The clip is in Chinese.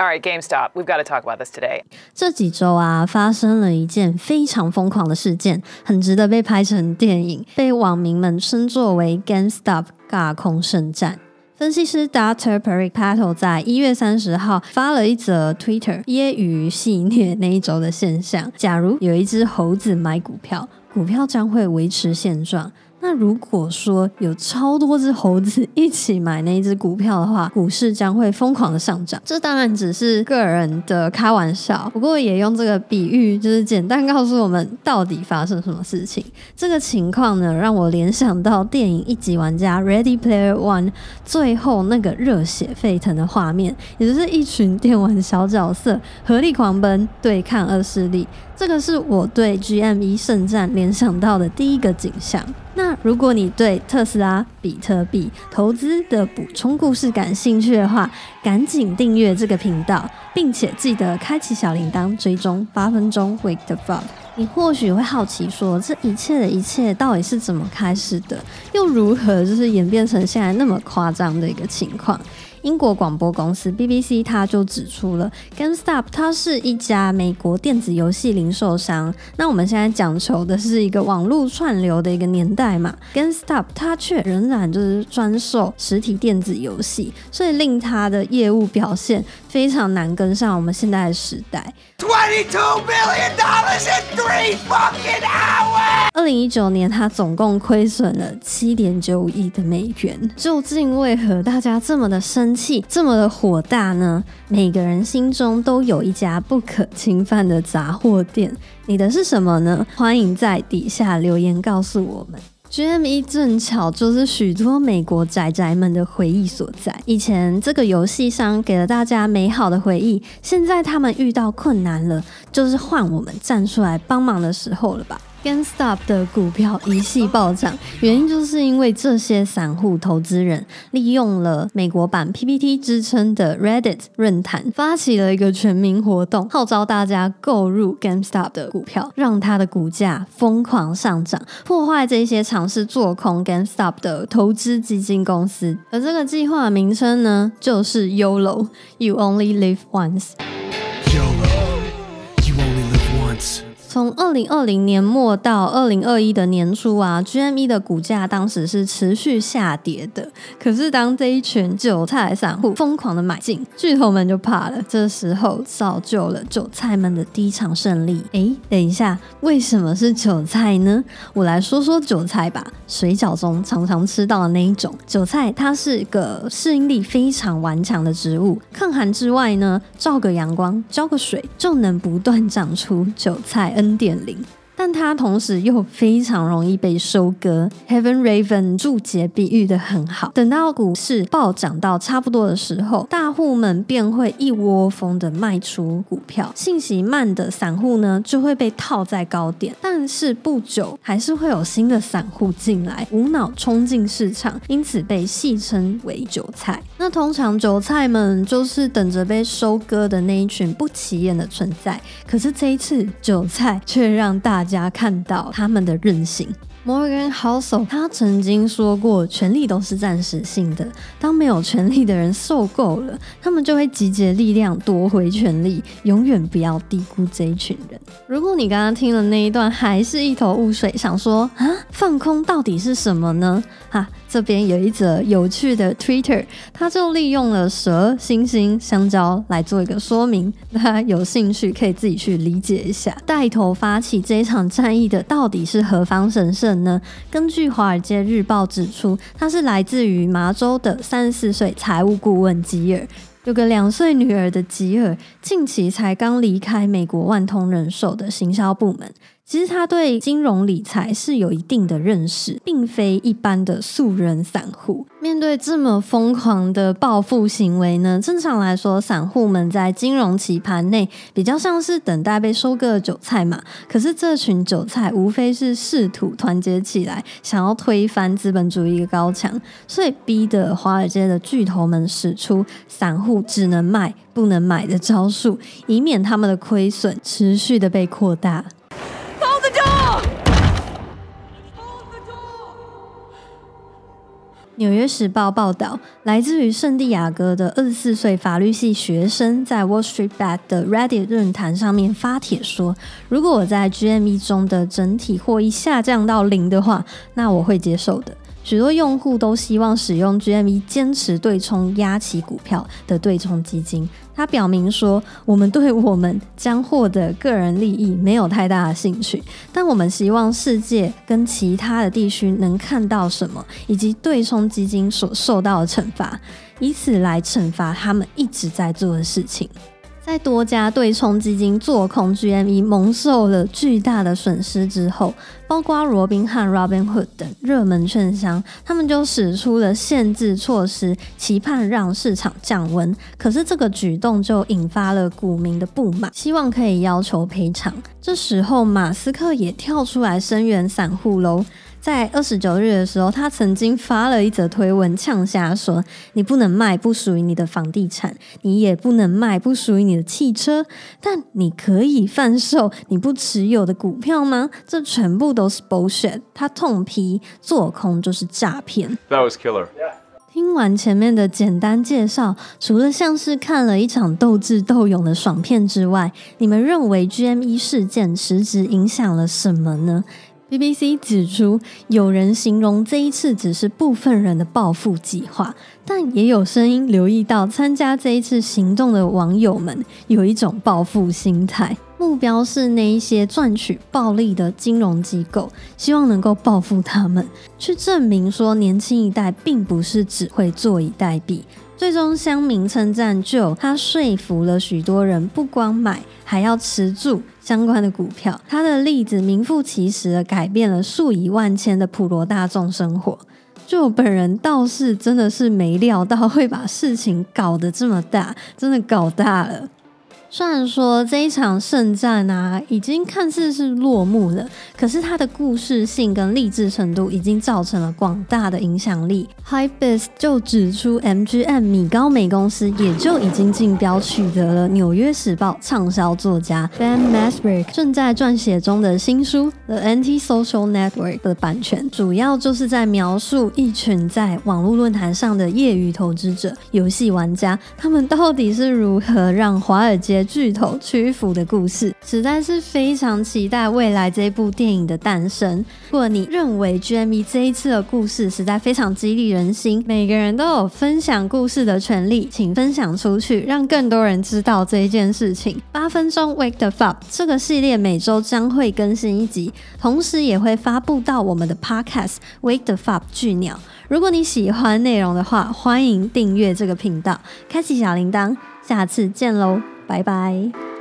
All right, GameStop, we've got to talk about this today. 这几周啊，发生了一件非常疯狂的事件，很值得被拍成电影，被网民们称作为 GameStop 尬空圣战。分析师 Dr. Perry Patel 在一月三十号发了一则 Twitter，揶揄戏虐那一周的现象。假如有一只猴子买股票，股票将会维持现状。那如果说有超多只猴子一起买那一只股票的话，股市将会疯狂的上涨。这当然只是个人的开玩笑，不过也用这个比喻，就是简单告诉我们到底发生什么事情。这个情况呢，让我联想到电影《一级玩家》（Ready Player One） 最后那个热血沸腾的画面，也就是一群电玩小角色合力狂奔对抗恶势力。这个是我对 GME 圣战联想到的第一个景象。那如果你对特斯拉、比特币投资的补充故事感兴趣的话，赶紧订阅这个频道，并且记得开启小铃铛，追踪八分钟 Wake the Up。你或许会好奇，说这一切的一切到底是怎么开始的，又如何就是演变成现在那么夸张的一个情况？英国广播公司 BBC 它就指出了，GameStop 它是一家美国电子游戏零售商。那我们现在讲求的是一个网络串流的一个年代嘛，GameStop 它却仍然就是专售实体电子游戏，所以令它的业务表现非常难跟上我们现在的时代。Twenty-two million dollars in three fucking hours. 零一九年，它总共亏损了七点九亿的美元。究竟为何大家这么的生气，这么的火大呢？每个人心中都有一家不可侵犯的杂货店，你的是什么呢？欢迎在底下留言告诉我们。GME 正巧就是许多美国宅宅们的回忆所在。以前这个游戏商给了大家美好的回忆，现在他们遇到困难了，就是换我们站出来帮忙的时候了吧？GameStop 的股票一系暴涨，原因就是因为这些散户投资人利用了美国版 PPT 之称的 Reddit 论坛，发起了一个全民活动，号召大家购入 GameStop 的股票，让它的股价疯狂上涨，破坏这些尝试做空 GameStop 的投资基金公司。而这个计划名称呢，就是 YOLO，You Only Live Once。从二零二零年末到二零二一的年初啊，GME 的股价当时是持续下跌的。可是当这一群韭菜散户疯狂的买进，巨头们就怕了。这时候造就了韭菜们的第一场胜利。诶，等一下，为什么是韭菜呢？我来说说韭菜吧。水饺中常常吃到的那一种韭菜，它是个适应力非常顽强的植物。抗寒之外呢，照个阳光，浇个水，就能不断长出韭菜。三点零。但它同时又非常容易被收割。Heaven Raven 注解比喻的很好，等到股市暴涨到差不多的时候，大户们便会一窝蜂的卖出股票，信息慢的散户呢就会被套在高点。但是不久还是会有新的散户进来，无脑冲进市场，因此被戏称为韭菜。那通常韭菜们就是等着被收割的那一群不起眼的存在。可是这一次，韭菜却让大家看到他们的韧性。Morgan Housel 他曾经说过，权力都是暂时性的。当没有权力的人受够了，他们就会集结力量夺回权力。永远不要低估这一群人。如果你刚刚听了那一段，还是一头雾水，想说啊，放空到底是什么呢？哈，这边有一则有趣的 Twitter，他就利用了蛇、猩猩、香蕉来做一个说明。大家有兴趣可以自己去理解一下。带头发起这场战役的到底是何方神圣呢？根据《华尔街日报》指出，他是来自于麻州的三十四岁财务顾问吉尔。有个两岁女儿的吉尔，近期才刚离开美国万通人寿的行销部门。其实他对金融理财是有一定的认识，并非一般的素人散户。面对这么疯狂的暴富行为呢？正常来说，散户们在金融棋盘内比较像是等待被收割的韭菜嘛。可是这群韭菜无非是试图团结起来，想要推翻资本主义的高墙，所以逼得华尔街的巨头们使出散户只能卖不能买的招数，以免他们的亏损持续的被扩大。纽约时报报道，来自于圣地亚哥的二十四岁法律系学生在 Wall Street b a t 的 Reddit 论坛上面发帖说：“如果我在 GME 中的整体获益下降到零的话，那我会接受的。”许多用户都希望使用 GME 坚持对冲压起股票的对冲基金。他表明说：“我们对我们将获得个人利益没有太大的兴趣，但我们希望世界跟其他的地区能看到什么，以及对冲基金所受到的惩罚，以此来惩罚他们一直在做的事情。”在多家对冲基金做空 GME 蒙受了巨大的损失之后，包括罗宾汉 （Robinhood） 等热门券商，他们就使出了限制措施，期盼让市场降温。可是这个举动就引发了股民的不满，希望可以要求赔偿。这时候，马斯克也跳出来声援散户喽。在二十九日的时候，他曾经发了一则推文，呛下说：“你不能卖不属于你的房地产，你也不能卖不属于你的汽车，但你可以贩售你不持有的股票吗？这全部都是 bullshit。”他痛批做空就是诈骗。That was killer. 听完前面的简单介绍，除了像是看了一场斗智斗勇的爽片之外，你们认为 GME 事件实质影响了什么呢？BBC 指出，有人形容这一次只是部分人的报复计划，但也有声音留意到，参加这一次行动的网友们有一种报复心态，目标是那一些赚取暴利的金融机构，希望能够报复他们，去证明说年轻一代并不是只会坐以待毙。最终，乡民称赞就他说服了许多人，不光买，还要持住相关的股票。他的例子名副其实的改变了数以万千的普罗大众生活。就我本人倒是真的是没料到会把事情搞得这么大，真的搞大了。虽然说这一场圣战啊，已经看似是落幕了，可是它的故事性跟励志程度已经造成了广大的影响力。Hypebeast 就指出，MGM 米高梅公司也就已经竞标取得了《纽约时报》畅销作家 Ben Masrick 正在撰写中的新书《The Anti-Social Network》的版权，主要就是在描述一群在网络论坛上的业余投资者、游戏玩家，他们到底是如何让华尔街。巨头屈服的故事，实在是非常期待未来这部电影的诞生。如果你认为 GME 这一次的故事实在非常激励人心，每个人都有分享故事的权利，请分享出去，让更多人知道这一件事情。八分钟 Wake the Up 这个系列每周将会更新一集，同时也会发布到我们的 Podcast Wake the Fup 巨鸟。如果你喜欢内容的话，欢迎订阅这个频道，开启小铃铛。下次见喽！拜拜。